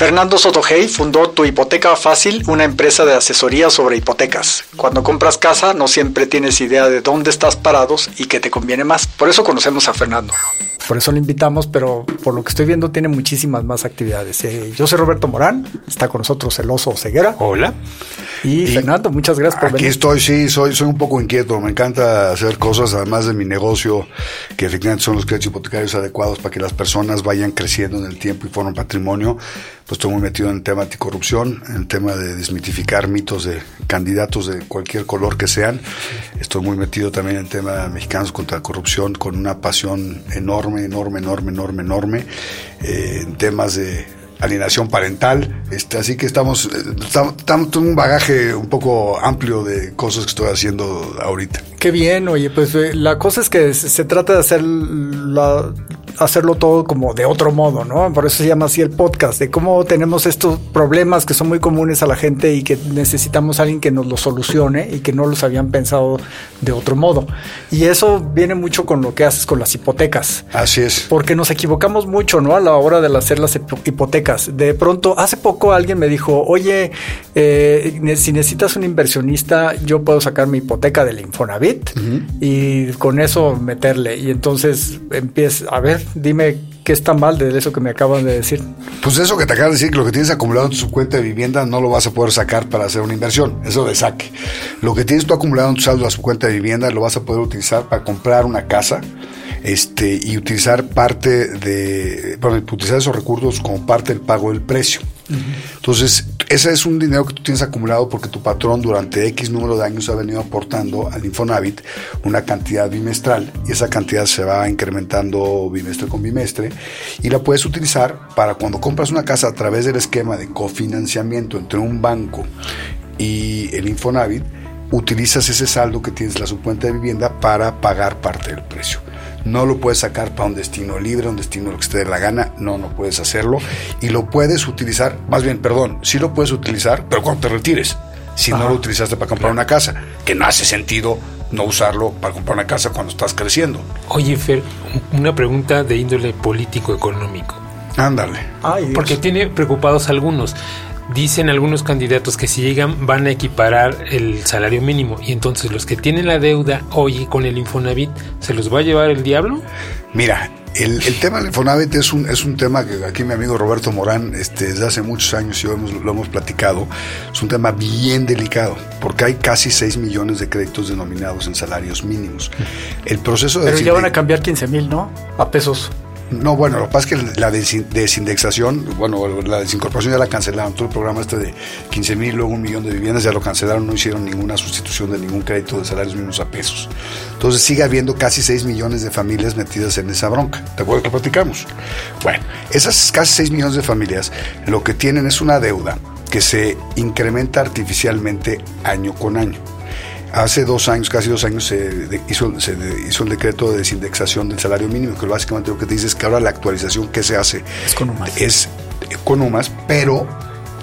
Fernando Sotogey fundó Tu Hipoteca Fácil, una empresa de asesoría sobre hipotecas. Cuando compras casa no siempre tienes idea de dónde estás parados y qué te conviene más. Por eso conocemos a Fernando. Por eso lo invitamos, pero por lo que estoy viendo tiene muchísimas más actividades. Eh, yo soy Roberto Morán, está con nosotros el oso Ceguera. Hola. Y, Fernando, muchas gracias por aquí venir. Aquí estoy, sí, soy, soy un poco inquieto. Me encanta hacer cosas, además de mi negocio, que efectivamente son los créditos hipotecarios adecuados para que las personas vayan creciendo en el tiempo y formen patrimonio. Pues estoy muy metido en el tema anticorrupción, en el tema de desmitificar mitos de candidatos de cualquier color que sean. Estoy muy metido también en el tema de mexicanos contra la corrupción, con una pasión enorme, enorme, enorme, enorme, enorme, eh, en temas de alienación parental. Este, así que estamos, estamos, en un bagaje un poco amplio de cosas que estoy haciendo ahorita. Qué bien, oye, pues eh, la cosa es que se trata de hacer la, hacerlo todo como de otro modo, ¿no? Por eso se llama así el podcast, de cómo tenemos estos problemas que son muy comunes a la gente y que necesitamos a alguien que nos los solucione y que no los habían pensado de otro modo. Y eso viene mucho con lo que haces con las hipotecas. Así es. Porque nos equivocamos mucho, ¿no? A la hora de hacer las hipotecas. De pronto, hace poco alguien me dijo, oye, eh, si necesitas un inversionista, yo puedo sacar mi hipoteca del Infonavit uh -huh. y con eso meterle. Y entonces empieza, a ver, dime qué está mal de eso que me acaban de decir. Pues eso que te acabas de decir, que lo que tienes acumulado en tu cuenta de vivienda no lo vas a poder sacar para hacer una inversión, eso de saque. Lo que tienes tú acumulado en tu saldo a su cuenta de vivienda lo vas a poder utilizar para comprar una casa este, y utilizar parte de, bueno, utilizar esos recursos como parte del pago del precio. Entonces, ese es un dinero que tú tienes acumulado porque tu patrón durante X número de años ha venido aportando al Infonavit una cantidad bimestral y esa cantidad se va incrementando bimestre con bimestre y la puedes utilizar para cuando compras una casa a través del esquema de cofinanciamiento entre un banco y el Infonavit, utilizas ese saldo que tienes en la subcuenta de vivienda para pagar parte del precio no lo puedes sacar para un destino libre, un destino lo que te dé la gana, no, no puedes hacerlo. Y lo puedes utilizar, más bien, perdón, sí lo puedes utilizar, pero cuando te retires, si Ajá. no lo utilizaste para comprar una casa, que no hace sentido no usarlo para comprar una casa cuando estás creciendo. Oye, Fer, una pregunta de índole político-económico. Ándale. Porque tiene preocupados algunos dicen algunos candidatos que si llegan van a equiparar el salario mínimo y entonces los que tienen la deuda hoy con el Infonavit, ¿se los va a llevar el diablo? Mira, el, el tema del Infonavit es un, es un tema que aquí mi amigo Roberto Morán este, desde hace muchos años y lo hemos, lo hemos platicado, es un tema bien delicado porque hay casi 6 millones de créditos denominados en salarios mínimos. El proceso de... Pero ya van a cambiar 15 mil, ¿no? A pesos. No, bueno, lo que pasa es que la desindexación, bueno, la desincorporación ya la cancelaron. Todo el programa este de 15 mil, luego un millón de viviendas ya lo cancelaron, no hicieron ninguna sustitución de ningún crédito de salarios mínimos a pesos. Entonces sigue habiendo casi 6 millones de familias metidas en esa bronca. ¿Te acuerdas que platicamos? Bueno, esas casi 6 millones de familias lo que tienen es una deuda que se incrementa artificialmente año con año. Hace dos años, casi dos años, se hizo, se hizo el decreto de desindexación del salario mínimo, que básicamente lo que te dice es que ahora la actualización que se hace es con UMAS, es con UMAS pero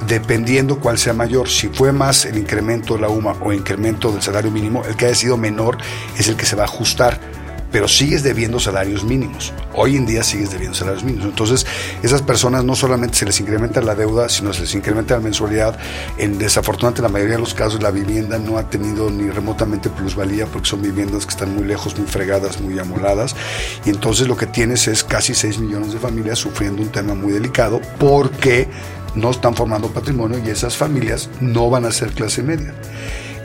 dependiendo cuál sea mayor. Si fue más el incremento de la UMA o incremento del salario mínimo, el que haya sido menor es el que se va a ajustar pero sigues debiendo salarios mínimos. Hoy en día sigues debiendo salarios mínimos. Entonces, esas personas no solamente se les incrementa la deuda, sino se les incrementa la mensualidad. En desafortunadamente, la mayoría de los casos, la vivienda no ha tenido ni remotamente plusvalía porque son viviendas que están muy lejos, muy fregadas, muy amoladas. Y entonces lo que tienes es casi 6 millones de familias sufriendo un tema muy delicado porque no están formando patrimonio y esas familias no van a ser clase media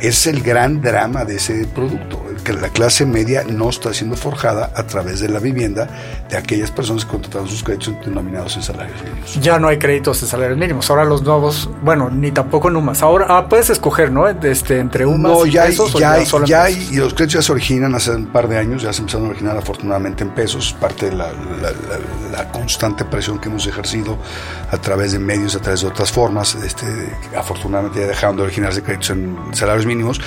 es el gran drama de ese producto, que la clase media no está siendo forjada a través de la vivienda de aquellas personas que contrataron sus créditos denominados en salarios mínimos. Ya no hay créditos en salarios mínimos, ahora los nuevos, bueno, ni tampoco en UMAS. Ahora ah, puedes escoger, ¿no? Este, entre UMAS no, ya y pesos. Hay, ya, hay, ya hay, y los créditos ya se originan hace un par de años, ya se empezaron a originar afortunadamente en pesos, parte de la, la, la, la constante presión que hemos ejercido a través de medios, a través de otras formas. Este, afortunadamente ya dejaron de originarse créditos en salarios mínimos mínimos,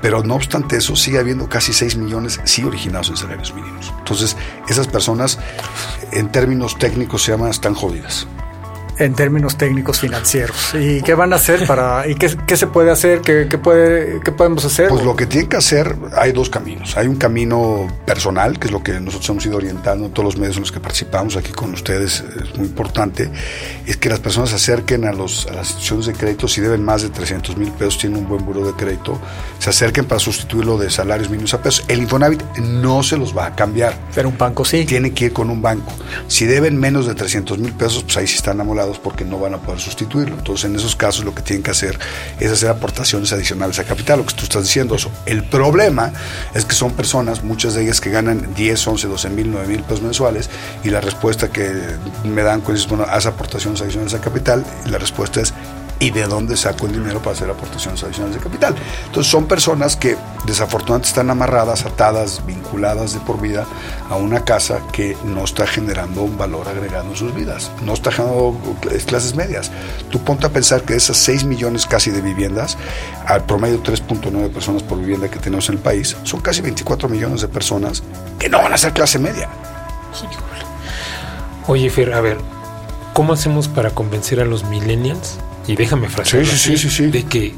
pero no obstante eso sigue habiendo casi 6 millones sí originados en salarios mínimos. Entonces, esas personas en términos técnicos se llaman están jodidas. En términos técnicos financieros. ¿Y qué van a hacer para, y qué, qué se puede hacer, qué, qué, puede, qué podemos hacer? Pues lo que tienen que hacer, hay dos caminos. Hay un camino personal, que es lo que nosotros hemos ido orientando en todos los medios en los que participamos aquí con ustedes, es muy importante, es que las personas se acerquen a, los, a las instituciones de crédito, si deben más de 300 mil pesos, tienen un buen buro de crédito, se acerquen para sustituirlo de salarios mínimos a pesos. El Infonavit no se los va a cambiar. Pero un banco sí. Tienen que ir con un banco. Si deben menos de 300 mil pesos, pues ahí sí están amolados porque no van a poder sustituirlo. Entonces, en esos casos lo que tienen que hacer es hacer aportaciones adicionales a capital, lo que tú estás diciendo. Eso. El problema es que son personas, muchas de ellas que ganan 10, 11, 12 mil, 9 mil pesos mensuales y la respuesta que me dan cuando es, bueno, haz aportaciones adicionales a capital y la respuesta es y de dónde saco el dinero para hacer aportaciones adicionales de capital. Entonces son personas que desafortunadamente están amarradas, atadas, vinculadas de por vida a una casa que no está generando un valor agregado en sus vidas, no está generando clases medias. Tú ponte a pensar que de esas 6 millones casi de viviendas, al promedio 3.9 personas por vivienda que tenemos en el país, son casi 24 millones de personas que no van a ser clase media. Oye, Fer, a ver, ¿cómo hacemos para convencer a los millennials y déjame frasear de que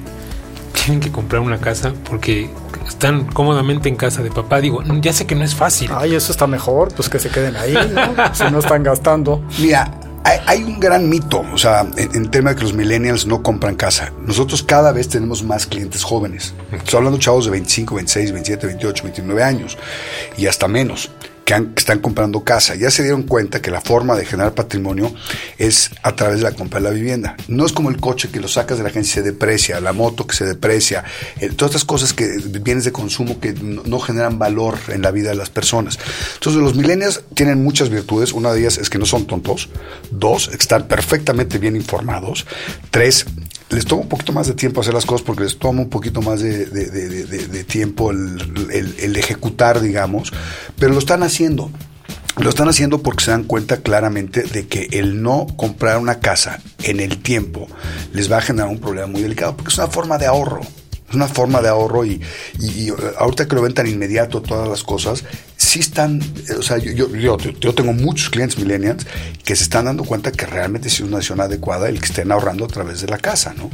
tienen que comprar una casa porque están cómodamente en casa de papá. Digo, ya sé que no es fácil. Ay, eso está mejor, pues que se queden ahí, si no están gastando. Mira, hay, un gran mito, o sea, en, en, tema de que los millennials no compran casa. Nosotros cada vez tenemos más clientes jóvenes. Estoy hablando de chavos de 25, 26, 27, 28, 29 años y hasta menos que, están comprando casa. Ya se dieron cuenta que la forma de generar patrimonio es a través de la compra de la vivienda. No es como el coche que lo sacas de la agencia y se deprecia, la moto que se deprecia, todas estas cosas que bienes de consumo que no, generan valor en la vida de las personas. Entonces los millennials tienen muchas virtudes. Una de ellas es que no son tontos. Dos, están perfectamente bien informados. Tres, les toma un poquito más de tiempo hacer las cosas porque les toma un poquito más de, tiempo el, ejecutar, digamos, pero lo están haciendo. Lo están haciendo porque se dan cuenta claramente de que el no comprar una casa en el tiempo les va a generar un problema muy delicado, porque es una forma de ahorro. Es una forma de ahorro y, ahorita que lo ven tan inmediato todas las cosas, sí están, o sea, yo, yo, yo, tengo muchos clientes millennials que se están dando cuenta que realmente es una decisión adecuada el que estén ahorrando a través de la casa, ¿no?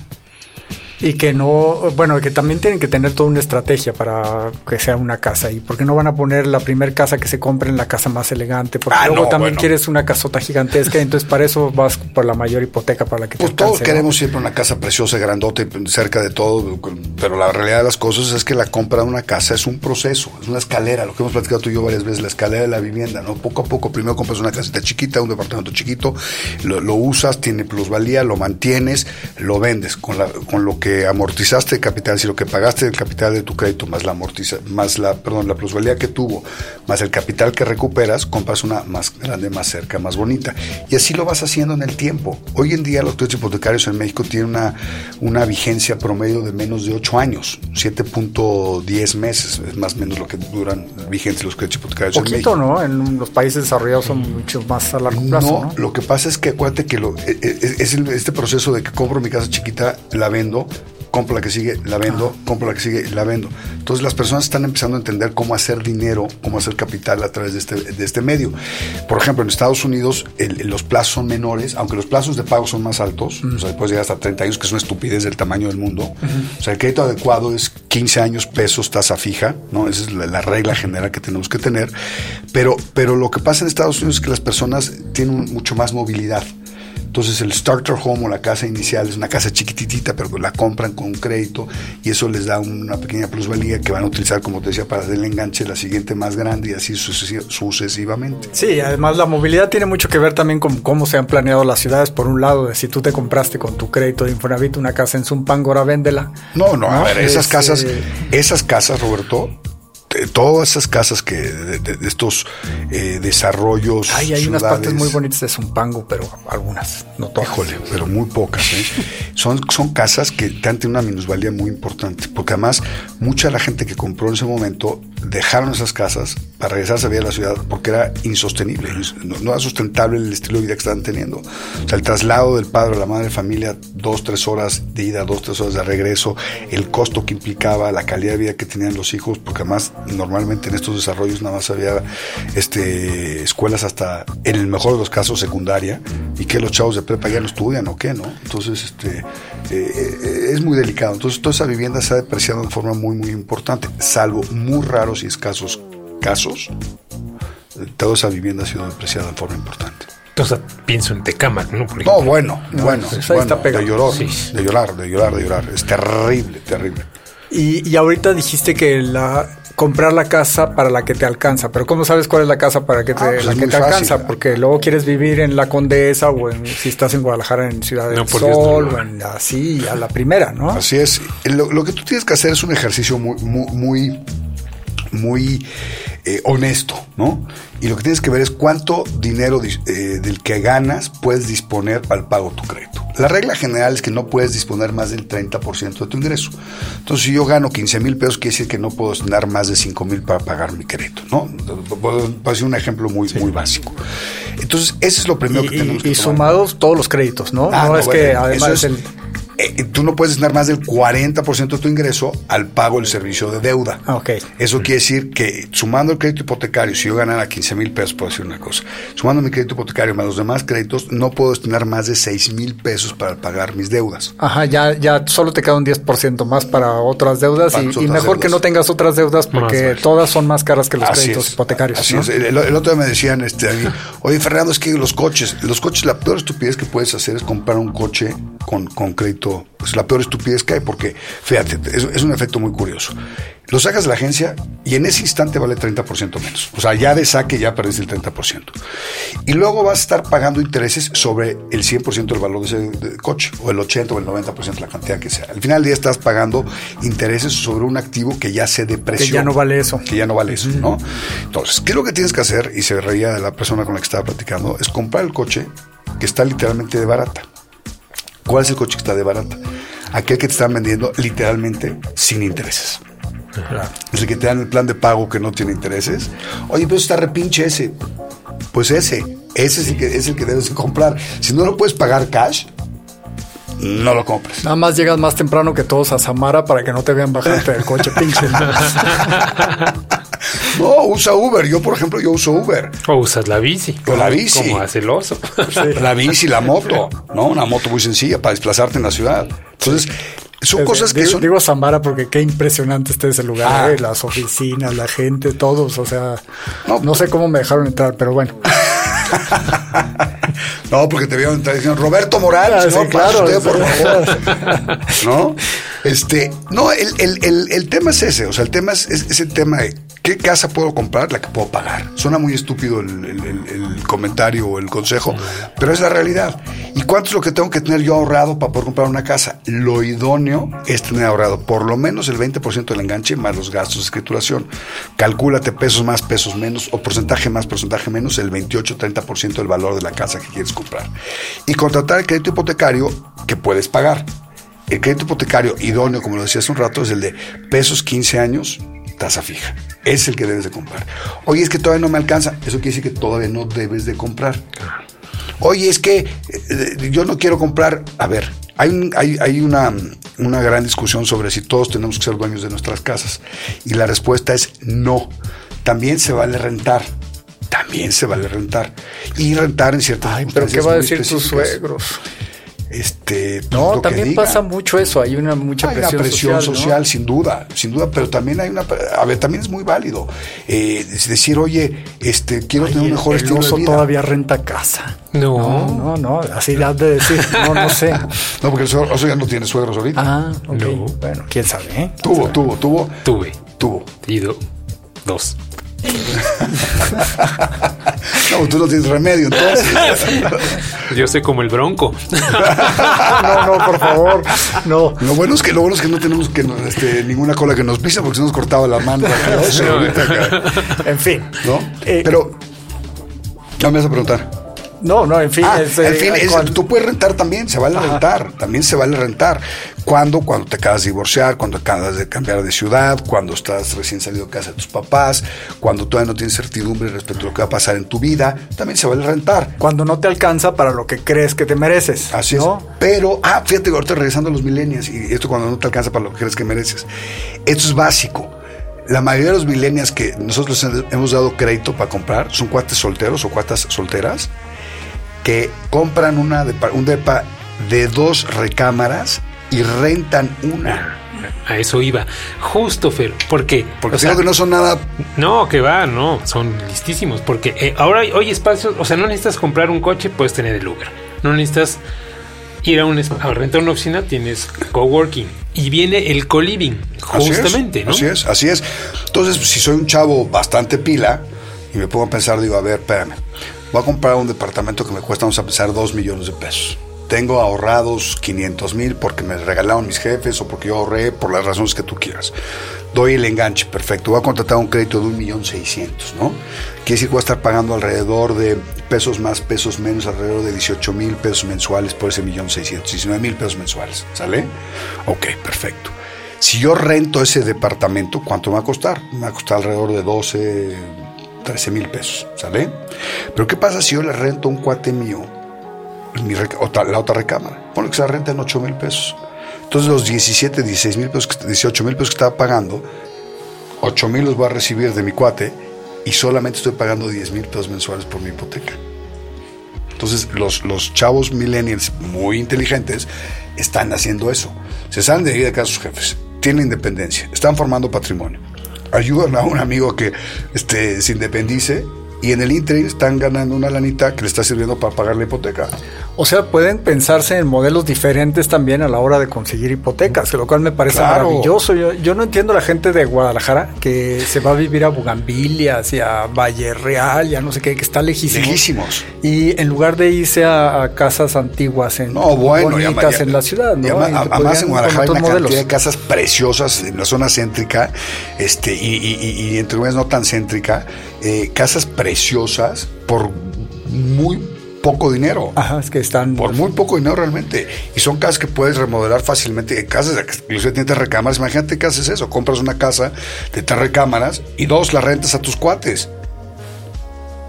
Y que no, bueno, que también tienen que tener toda una estrategia para que sea una casa y porque no van a poner la primera casa que se compre en la casa más elegante, porque ah, luego también quieres una casota gigantesca, entonces para eso vas por la mayor hipoteca para la que pues todos queremos siempre una casa preciosa, grandote, cerca de todo, pero la realidad de las cosas es que la compra de una casa es un proceso, es una escalera, lo que hemos platicado tú y yo varias veces, la escalera de la vivienda, ¿no? Poco a poco, primero compras una casita chiquita, un departamento chiquito, lo, lo usas, tiene plusvalía, lo mantienes, lo vendes con, la, con lo que que amortizaste el capital, si lo que pagaste el capital de tu crédito más la amortiza, más la, perdón, la plusvalía que tuvo, más el capital que recuperas, compras una más grande, más cerca, más bonita. Y así lo vas haciendo en el tiempo. Hoy en día los créditos hipotecarios en México tienen una, una vigencia promedio de menos de 8 años, 7.10 meses, es más o menos lo que duran vigentes los créditos hipotecarios en México. ¿no? En los países desarrollados son mucho más a largo plazo. No, lo que pasa es que acuérdate que lo, e, e, es, este proceso de que compro mi casa chiquita, la vendo, compro la que sigue, la vendo, compro la que sigue, la vendo. Entonces las personas están empezando a entender cómo hacer dinero, cómo hacer capital a través de este, de este medio. Por ejemplo, en Estados Unidos los plazos son menores, aunque los plazos de pago son más altos, o sea, puedes llegar hasta 30 años, que es una estupidez del tamaño del mundo. O sea, el crédito adecuado es 15 años, pesos, tasa fija, ¿no? Esa es la, la, regla general que tenemos que tener. Pero, pero lo que pasa en Estados Unidos es que las personas tienen mucho más movilidad. Entonces el starter home o la casa inicial es una casa chiquititita, pero la compran con un crédito y eso les da una pequeña plusvalía que van a utilizar, como te decía, para hacer el enganche la siguiente más grande y así sucesivamente. Sí, además la movilidad tiene mucho que ver también con cómo se han planeado las ciudades. Por un lado, si tú te compraste con tu crédito de Infonavit una casa en Zumpango, ahora véndela. No, no, a ver, esas casas, eh, esas casas, Roberto, todas esas casas que de, estos eh, desarrollos. Ay, hay unas partes muy bonitas de Zumpango, pero algunas, no todas. Híjole, pero muy pocas. ¿eh? son, son casas que han tenido una minusvalía muy importante, porque además mucha de la gente que compró en ese momento dejaron esas casas para regresarse a vivir a la ciudad porque era insostenible, no, era sustentable el estilo de vida que estaban teniendo. O sea, el traslado del padre a la madre de familia, dos, tres horas de ida, dos, tres horas de regreso, el costo que implicaba, la calidad de vida que tenían los hijos, porque además normalmente en estos desarrollos nada más había este, escuelas hasta, en el mejor de los casos, secundaria, y que los chavos de prepa ya no estudian o qué, ¿no? Entonces, este, eh, eh, es muy delicado. Entonces, toda esa vivienda se ha depreciado de forma muy, muy importante, salvo muy raros y escasos casos, toda esa vivienda ha sido depreciada de forma importante. Entonces pienso en Tecámac, ¿no? no, bueno, bueno, de llorar, de llorar, de llorar, de llorar. Es terrible, terrible. Y, y ahorita dijiste que la comprar la casa para la que te alcanza, pero ¿cómo sabes cuál es la casa para que te, ah, pues la que te alcanza? Porque luego quieres vivir en la Condesa o en, si estás en Guadalajara en Ciudad del Sol o en así a la primera, ¿no? Así es. Lo, lo, que tú tienes que hacer es un ejercicio muy, muy, muy muy eh, honesto, ¿no? Y lo que tienes que ver es cuánto dinero eh, del que ganas puedes disponer para el pago de tu crédito. La regla general es que no puedes disponer más del 30% de tu ingreso. Entonces, si yo gano 15 mil pesos, quiere decir que no puedo destinar más de 5 mil para pagar mi crédito, ¿no? Puedo hacer un ejemplo muy, muy básico. Entonces, ese es lo primero que tenemos que Y sumados todos los créditos, ¿no? Ah, no, es que además el eh, tú no puedes destinar más del 40% de tu ingreso al pago del servicio de deuda. Okay. Eso quiere decir que sumando el crédito hipotecario, si yo ganara 15 mil pesos, puedo decir una cosa, sumando mi crédito hipotecario más los demás créditos, no puedo destinar más de 6 mil pesos para pagar mis deudas. Ajá, ya, ya solo te queda un 10% más para otras deudas y, mejor que no tengas otras deudas porque todas son más caras que los créditos hipotecarios. Así es. El, otro día me decían, este, oye Fernando, es que los coches, los coches, la peor estupidez que puedes hacer es comprar un coche con, con crédito pues la peor estupidez que hay, porque fíjate, es, un efecto muy curioso. Lo sacas de la agencia y en ese instante vale 30% menos. O sea, ya de saque ya perdiste el 30%. Y luego vas a estar pagando intereses sobre el 100% del valor de ese coche, o el 80 o el 90% la cantidad que sea. Al final del día estás pagando intereses sobre un activo que ya se depreció. Que ya no vale eso. Que ya no vale eso, ¿no? Entonces, ¿qué es lo que tienes que hacer? Y se reía de la persona con la que estaba platicando, es comprar el coche que está literalmente de barata. ¿Cuál es el coche que está de barata? Aquel que te están vendiendo literalmente sin intereses. Es el que te dan el plan de pago que no tiene intereses. Oye, pero está repinche ese. Pues ese, ese es el que, es el que debes comprar. Si no lo puedes pagar cash, no lo compres. Nada más llegas más temprano que todos a Samara para que no te vean bajarte del coche pinche. No, usa Uber. Yo, por ejemplo, yo uso Uber. O usas la bici. O la bici. Como hace el oso. La bici, la moto, ¿no? Una moto muy sencilla para desplazarte en la ciudad. Entonces, son cosas que son. Digo Zambara porque qué impresionante está ese lugar, ah. ¿eh? las oficinas, la gente, todos. O sea, no, sé cómo me dejaron entrar, pero bueno. no, porque te vieron entrar diciendo Roberto Morales, ah, claro, usted, por favor. ¿No? Este, no, el, el, el, tema es ese, o sea, el tema es, es, el tema de ¿qué casa puedo comprar? La que puedo pagar. Suena muy estúpido el, comentario o el consejo, pero es la realidad. ¿Y cuánto es lo que tengo que tener yo ahorrado para poder comprar una casa? Lo idóneo es tener ahorrado por lo menos el 20% del enganche más los gastos de escrituración. Calcúlate pesos más, pesos menos, o porcentaje más, porcentaje menos, el 28-30% del valor de la casa que quieres comprar. Y contratar el crédito hipotecario que puedes pagar. El crédito hipotecario idóneo, como lo decía hace un rato, es el de pesos 15 años, tasa fija. Es el que debes de comprar. Oye, es que todavía no me alcanza. Eso quiere decir que todavía no debes de comprar. Oye, es que eh, yo no quiero comprar. A ver, hay, hay, hay una, una gran discusión sobre si todos tenemos que ser dueños de nuestras casas. Y la respuesta es no. También se vale rentar también se vale rentar. Y rentar en ciertas Ay, pero ¿qué va a decir tus suegros? Este, no, también pasa mucho eso, hay una mucha presión, presión social, sin duda, sin duda, pero también hay una, a ver, también es muy válido eh, decir, oye, este, quiero tener un mejor el estilo de vida. todavía renta casa. No, no, no, así has de decir, no, no sé. no, porque el oso ya no tiene suegros ahorita. Ah, ok. Bueno, quién sabe, ¿eh? Tuvo, tuvo, tuvo. Tuve. Tuvo. Y dos. no, tú no tienes remedio, entonces. Yo soy como el bronco. no, no, por favor. No. Lo bueno es que lo bueno es que no tenemos que este, ninguna cola que nos pisa porque se nos cortaba la mano. en fin. ¿No? Eh, Pero, no me vas a preguntar. No, no, en fin. Ah, en fin, eh, tú puedes rentar también, se vale rentar, también se vale rentar. ¿Cuándo? Cuando te acabas de divorciar, cuando acabas de cambiar de ciudad, cuando estás recién salido de casa de tus papás, cuando todavía no tienes certidumbre respecto a lo que va a pasar en tu vida, también se vale rentar. Cuando no te alcanza para lo que crees que te mereces. Así es. Pero, ah, fíjate, ahorita regresando a los millennials, y esto cuando no te alcanza para lo que crees que mereces. Esto es básico La mayoría de los millennials que nosotros hemos dado crédito para comprar son cuates solteros o cuatas solteras que compran una un depa de dos recámaras y rentan una. A eso iba. Justo, Fer. ¿Por qué? Porque creo que no son nada. No, que va, no. Son listísimos. Porque eh, ahora hay espacios. O sea, no necesitas comprar un coche, puedes tener el Uber. No necesitas ir a, un, a rentar una oficina, tienes coworking. Y viene el co-living, justamente, ¿no? Así es, así es. Entonces, si soy un chavo bastante pila y me pongo a pensar, digo, a ver, espérame. Voy a comprar un departamento que me cuesta, vamos a pensar, dos millones de pesos tengo ahorrados 500 mil porque me regalaron mis jefes o porque yo ahorré por las razones que tú quieras. Doy el enganche, perfecto. Voy a contratar un crédito de un millón seiscientos, ¿no? Quiere decir que voy a estar pagando alrededor de pesos más, pesos menos, alrededor de 18 mil pesos mensuales por ese millón seiscientos, 19 mil pesos mensuales, ¿sale? Ok, perfecto. Si yo rento ese departamento, ¿cuánto me va a costar? Me va a costar alrededor de 12, 13 mil pesos, ¿sale? Pero ¿qué pasa si yo le rento a un cuate mío la otra recámara. Ponle que se la renta en 8 mil pesos. Entonces los 17, 16 mil pesos, 18 mil pesos que estaba pagando, 8 mil los voy a recibir de mi cuate y solamente estoy pagando 10 mil pesos mensuales por mi hipoteca. Entonces los, los chavos millennials muy inteligentes están haciendo eso. Se salen de ir acá a sus jefes, tienen independencia, están formando patrimonio, ayudan a un amigo que este, se independice y en el interim están ganando una lanita que le está sirviendo para pagar la hipoteca. O sea, pueden pensarse en modelos diferentes también a la hora de conseguir hipotecas, lo cual me parece maravilloso. Yo, yo, no entiendo a la gente de Guadalajara que se va a vivir a Bugambilia, hacia Valle Real, ya no sé qué, que está lejísimos. Lejísimos. Y en lugar de irse a, casas antiguas en bonitas en la ciudad, ¿no? además en Guadalajara hay una cantidad de casas preciosas en la zona céntrica, este, y, y, y entre no tan céntrica, eh, casas preciosas por muy poco dinero. Ajá, es que están. Por muy poco dinero realmente. Y son casas que puedes remodelar fácilmente. Casas que incluso tienen recámaras. Imagínate qué haces eso. Compras una casa de tres recámaras y dos la rentas a tus cuates.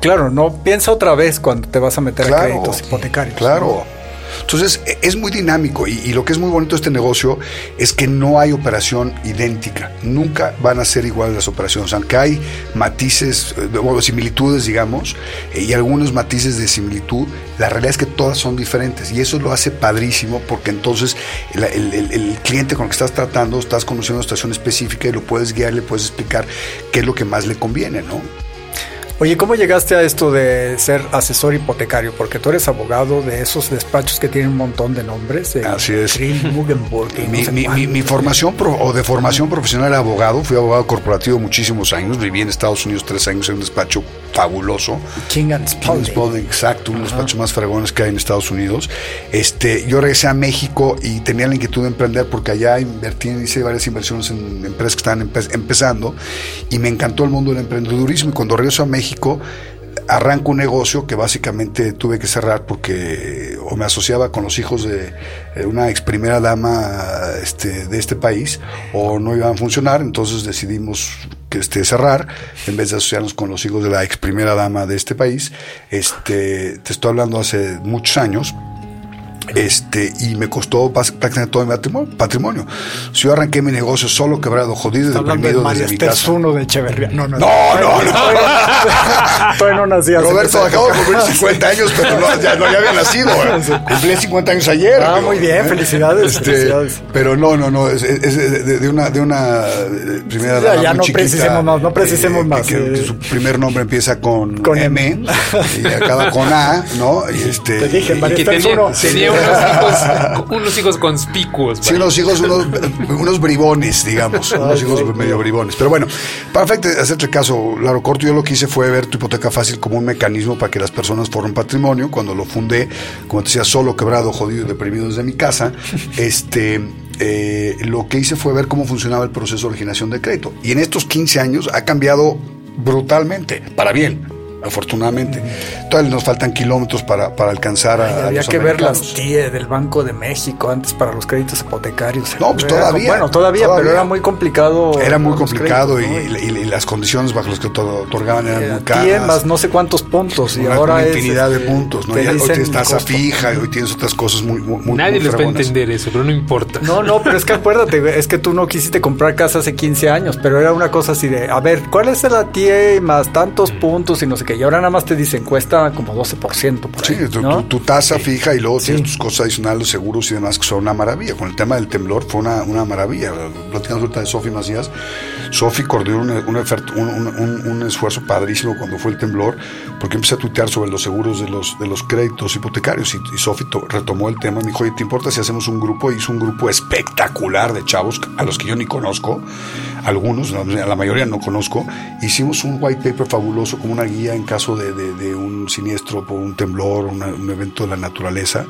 Claro, no piensa otra vez cuando te vas a meter a créditos hipotecarios. Claro. Entonces, e, es muy dinámico y, lo que es muy bonito de este negocio es que no hay operación idéntica. Nunca van a ser iguales las operaciones, aunque hay matices eh, o similitudes, digamos, eh, y algunos matices de similitud, la realidad es que todas son diferentes y eso lo hace padrísimo porque entonces el, el cliente con el que estás tratando, estás conociendo una situación específica y lo puedes guiar, le puedes explicar qué es lo que más le conviene, ¿no? Oye, ¿cómo llegaste a esto de ser asesor hipotecario? Porque tú eres abogado de esos despachos que tienen un montón de nombres. Así es. mi, formación o de formación profesional era abogado. Fui abogado corporativo muchísimos años. Viví en Estados Unidos tres años en un despacho fabuloso. King and Spalding. exacto, uno de los despachos más fregones que hay en Estados Unidos. Este, yo regresé a México y tenía la inquietud de emprender porque allá invertí, hice varias inversiones en empresas que estaban empezando y me encantó el mundo del emprendedurismo. Y cuando regreso a México, México, arranco un negocio que básicamente tuve que cerrar porque o me asociaba con los hijos de una ex primera dama este, de este país o no iban a funcionar, entonces decidimos que este, cerrar en vez de asociarnos con los hijos de la ex primera dama de este país. Este, te estoy hablando hace muchos años este, y me costó prácticamente todo mi patrimonio. Si yo arranqué mi negocio solo, quebrado, jodido y deprimido de desde mi casa. uno de Echeverría. No, no, no. no, no, Todavía no. Roberto, acabo de cumplir 50 años, pero no, ya, no había nacido. Cumplí 50 años ayer. Ah, muy bien, ¿eh? felicidades, este, felicidades. Pero no, no, no, es, es de, una, de una primera dama Ya, no precisemos más, no precisemos eh, más. Que, su primer nombre empieza con, con M, y acaba con A, ¿no? Y este, Te dije, María, tenía, unos hijos, conspicuos. Sí, unos hijos, unos, bribones, digamos. unos hijos medio bribones. Pero bueno, para hacerte caso, largo corto, yo lo que hice fue ver tu hipoteca fácil como un mecanismo para que las personas formen patrimonio. Cuando lo fundé, como te decía, solo, quebrado, jodido y deprimido desde mi casa, este. Eh, lo que hice fue ver cómo funcionaba el proceso de originación de crédito. Y en estos 15 años ha cambiado brutalmente, para bien. Afortunadamente. Todavía nos faltan kilómetros para, para alcanzar a. había que ver las TIE del Banco de México antes para los créditos hipotecarios. No, pues todavía. Bueno, todavía, pero era muy complicado. Era muy complicado y, las condiciones bajo las que otorgaban eran muy caras. TIE más no sé cuántos puntos y ahora una infinidad de puntos. ¿no? hoy tienes tasa fija y hoy tienes otras cosas muy. muy Nadie les va a entender eso, pero no importa. No, no, pero es que acuérdate, es que tú no quisiste comprar casa hace 15 años, pero era una cosa así de, a ver, ¿cuál es la TIE más tantos puntos y no sé qué? Y ahora nada más te dicen, cuesta como 12%. Por sí, tu, tasa fija y luego tienes tus cosas adicionales, los seguros y demás, que son una maravilla. Con el tema del temblor fue una, una maravilla. Platicamos ahorita de Sofi Macías. Sofi coordinó un, un, un, esfuerzo padrísimo cuando fue el temblor, porque empecé a tuitear sobre los seguros de los, de los créditos hipotecarios y, y Sofi retomó el tema. Me dijo, oye, ¿te importa si hacemos un grupo? Hizo un grupo espectacular de chavos a los que yo ni conozco, algunos, a la mayoría no conozco. Hicimos un white paper fabuloso como una guía en caso de de, un siniestro por un temblor, un evento de la naturaleza,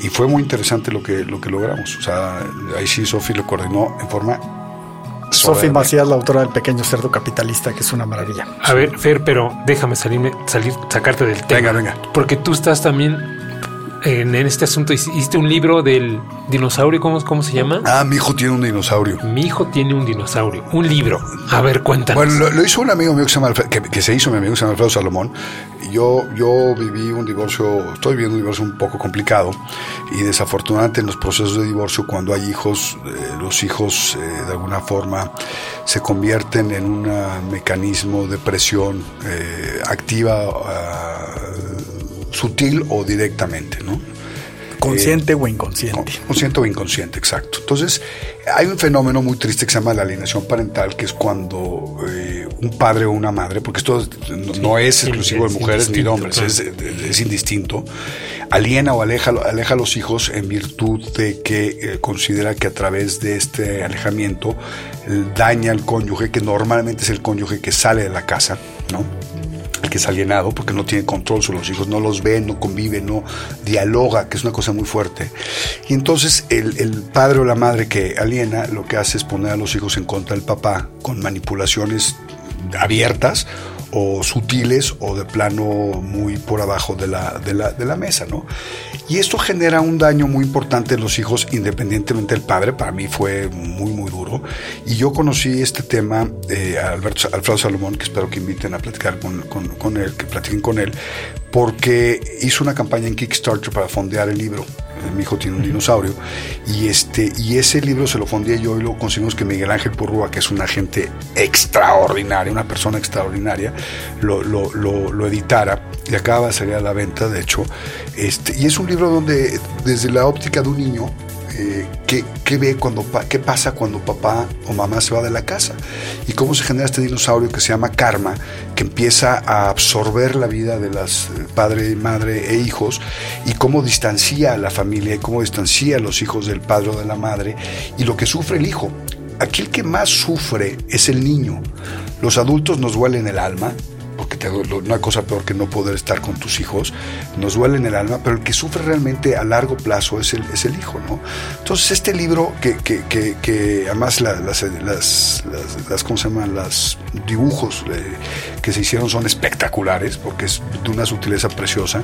y fue muy interesante lo que, lo que logramos. O sea, ahí sí Sofi lo coordinó en forma Sofi Macías, la autora del Pequeño Cerdo Capitalista, que es una maravilla. A ver, Fer, pero déjame salirme, salir, sacarte del tema. Venga, venga. Porque tú estás también en, este asunto hiciste un libro del dinosaurio, ¿cómo, ¿cómo se llama? Ah, mi hijo tiene un dinosaurio. Mi hijo tiene un dinosaurio, un libro. A ver, cuéntanos. Bueno, lo, hizo un amigo mío que se llama que, se hizo mi amigo que se llama Alfredo Salomón. Yo, yo viví un divorcio, estoy viviendo un divorcio un poco complicado y desafortunadamente en los procesos de divorcio cuando hay hijos, eh, los hijos eh, de alguna forma se convierten en un mecanismo de presión eh, activa. Sutil o directamente, ¿no? Consciente o inconsciente. Consciente o inconsciente, exacto. Entonces, hay un fenómeno muy triste que se llama la alienación parental, que es cuando eh, un padre o una madre, porque esto no, es exclusivo de mujeres ni de hombres, es, indistinto, aliena o aleja, aleja a los hijos en virtud de que eh, considera que a través de este alejamiento daña al cónyuge, que normalmente es el cónyuge que sale de la casa, ¿no? Que es alienado porque no tiene control sobre los hijos, no los ve, no convive, no dialoga, que es una cosa muy fuerte. Y entonces el, el, padre o la madre que aliena lo que hace es poner a los hijos en contra del papá con manipulaciones abiertas o sutiles o de plano muy por abajo de la, de la, de la mesa, ¿no? Y esto genera un daño muy importante en los hijos, independientemente del padre. Para mí fue muy, muy duro. Y yo conocí este tema eh, a Alberto, Alfredo Salomón, que espero que inviten a platicar con, con, con él, que platiquen con él, porque hizo una campaña en Kickstarter para fondear el libro. Mi hijo tiene un dinosaurio y este y ese libro se lo fondeé yo y lo conseguimos que Miguel Ángel Porrúa, que es una gente extraordinaria, una persona extraordinaria, lo, lo, lo, lo editara y acaba de salir a la venta, de hecho. Este, y es un libro donde, desde la óptica de un niño, eh, qué, ve cuando qué pasa cuando papá o mamá se va de la casa y cómo se genera este dinosaurio que se llama karma que empieza a absorber la vida de las eh, padre madre e hijos y cómo distancia a la familia y cómo distancia a los hijos del padre o de la madre y lo que sufre el hijo. Aquí el que más sufre es el niño. Los adultos nos duelen el alma porque te, no hay cosa peor que no poder estar con tus hijos, nos duele en el alma, pero el que sufre realmente a largo plazo es el, es el hijo, ¿no? Entonces, este libro, que, que, que, además las, las, las, ¿cómo se llaman? Los dibujos eh, que se hicieron son espectaculares, porque es de una sutileza preciosa,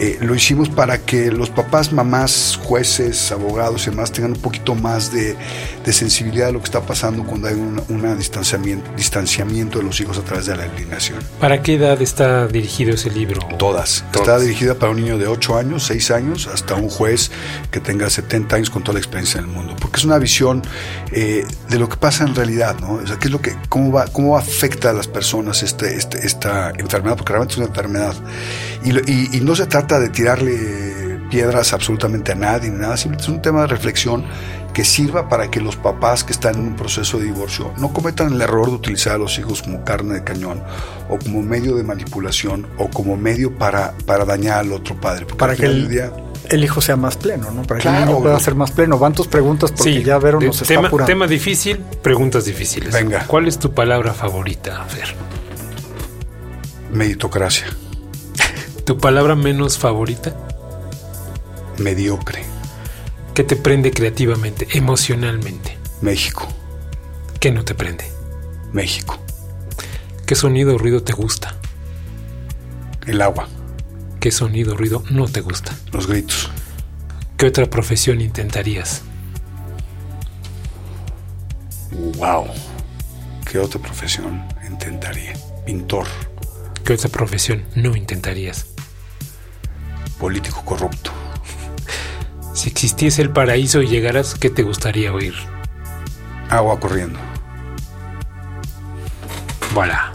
eh, lo hicimos para que los papás, mamás, jueces, abogados y demás tengan un poquito más de, de sensibilidad de lo que está pasando cuando hay un distanciamiento, distanciamiento de los hijos a través de la alienación. ¿Para qué edad está dirigido ese libro? Todas. Está dirigida para un niño de 8 años, 6 años, hasta un juez que tenga 70 años con toda la experiencia en el mundo. Porque es una visión eh, de lo que pasa en realidad, ¿no? O sea, ¿qué es lo que, cómo, va, cómo afecta a las personas este, este, esta enfermedad? Porque realmente es una enfermedad. Y, y, no se trata de tirarle piedras absolutamente a nadie, nada, simplemente es un tema de reflexión que sirva para que los papás que están en un proceso de divorcio no cometan el error de utilizar a los hijos como carne de cañón o como medio de manipulación o como medio para, para dañar al otro padre. para que el, día, el hijo sea más pleno, ¿no? Para que el niño pueda ser más pleno. Van tus preguntas porque ya Vero nos tema, está apurando. Tema difícil, preguntas difíciles. Venga. ¿Cuál es tu palabra favorita, Fer? Meritocracia. ¿Tu palabra menos favorita? Mediocre. ¿Qué te prende creativamente, emocionalmente? México. ¿Qué no te prende? México. ¿Qué sonido o ruido te gusta? El agua. ¿Qué sonido, ruido no te gusta? Los gritos. ¿Qué otra profesión intentarías? Wow. ¿Qué otra profesión intentaría? Pintor. ¿Qué otra profesión no intentarías? Político corrupto. Si existiese el paraíso y llegaras, ¿qué te gustaría oír? Agua corriendo. Voilà.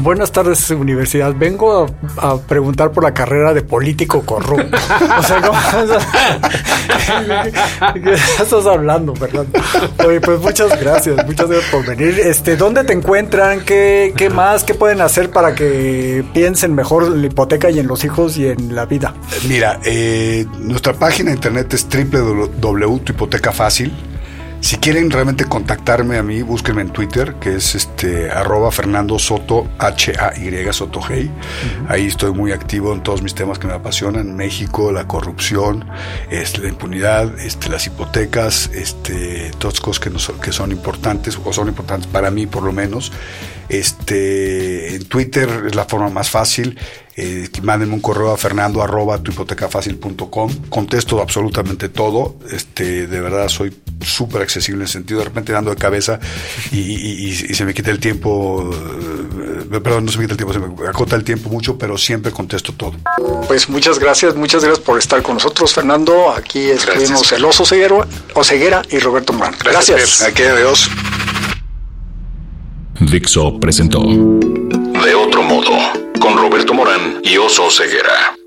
Buenas tardes, universidad. Vengo a, preguntar por la carrera de político corrupto. o sea, ¿cómo ¿qué estás hablando, verdad? Oye, pues muchas gracias, muchas gracias por venir. Este, ¿dónde te encuentran? ¿Qué, qué más? ¿Qué pueden hacer para que piensen mejor en la hipoteca y en los hijos y en la vida? Mira, eh, nuestra página de internet es www.tuhipotecafácil si quieren realmente contactarme a mí, búsquenme en Twitter, que es este arroba Fernando Soto, H-A-Y Soto Hey. Ahí estoy muy activo en todos mis temas que me apasionan. México, la corrupción, este, la impunidad, este, las hipotecas, este, todas cosas que, no son, que son importantes, o son importantes para mí por lo menos. Este, en Twitter es la forma más fácil. Eh, mándenme un correo a fernando arroba tu Contesto absolutamente todo. Este, de verdad soy súper accesible en el sentido de repente dando de cabeza y, se me quita el tiempo. Eh, perdón, no se me quita el tiempo, se me acota el tiempo mucho, pero siempre contesto todo. Pues muchas gracias, muchas gracias por estar con nosotros, Fernando. Aquí estuvimos el oso ceguera y Roberto Morán. Gracias. Aquí, adiós. Dixo presentó De otro modo con Roberto Morán y Oso Ceguera.